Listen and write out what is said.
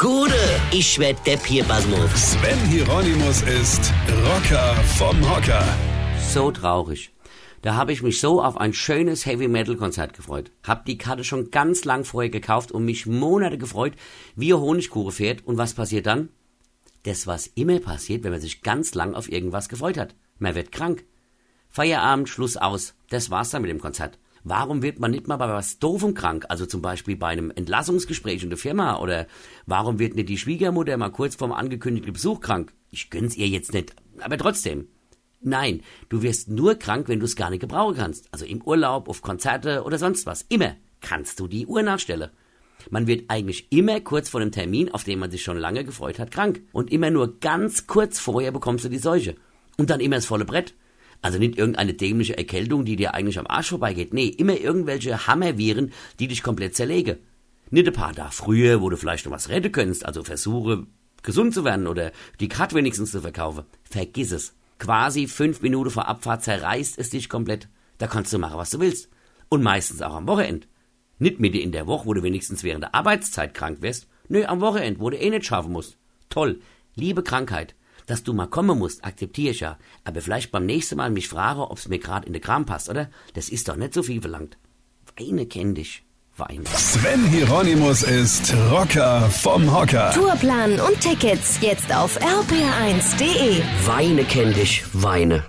Gude, ich werd Depp hier, Basmus. Sven Hieronymus ist Rocker vom Hocker. So traurig. Da habe ich mich so auf ein schönes Heavy Metal Konzert gefreut. Hab die Karte schon ganz lang vorher gekauft und mich Monate gefreut, wie Honigkuchen fährt. Und was passiert dann? Das, was immer passiert, wenn man sich ganz lang auf irgendwas gefreut hat. Man wird krank. Feierabend, Schluss aus. Das war's dann mit dem Konzert. Warum wird man nicht mal bei was Doofem krank? Also zum Beispiel bei einem Entlassungsgespräch in der Firma oder warum wird nicht die Schwiegermutter mal kurz vorm angekündigten Besuch krank? Ich gönn's ihr jetzt nicht, aber trotzdem. Nein, du wirst nur krank, wenn du es gar nicht gebrauchen kannst. Also im Urlaub, auf Konzerte oder sonst was. Immer kannst du die Uhr nachstellen. Man wird eigentlich immer kurz vor dem Termin, auf den man sich schon lange gefreut hat, krank. Und immer nur ganz kurz vorher bekommst du die Seuche. Und dann immer das volle Brett. Also nicht irgendeine dämliche Erkältung, die dir eigentlich am Arsch vorbeigeht. Nee, immer irgendwelche Hammerviren, die dich komplett zerlegen. Nicht ein paar da früher, wo du vielleicht noch was retten könntest, also versuche, gesund zu werden oder die Karte wenigstens zu verkaufen. Vergiss es. Quasi fünf Minuten vor Abfahrt zerreißt es dich komplett. Da kannst du machen, was du willst. Und meistens auch am Wochenende. Nicht Mitte in der Woche, wo du wenigstens während der Arbeitszeit krank wirst. Nö, am Wochenende, wo du eh nicht schaffen musst. Toll. Liebe Krankheit. Dass du mal kommen musst, akzeptiere ich ja. Aber vielleicht beim nächsten Mal mich frage, ob's mir gerade in den Kram passt, oder? Das ist doch nicht so viel verlangt. Weine kenn dich. Weine. Sven Hieronymus ist Rocker vom Hocker. Tourplan und Tickets jetzt auf rpr1.de. Weine kenn dich. Weine.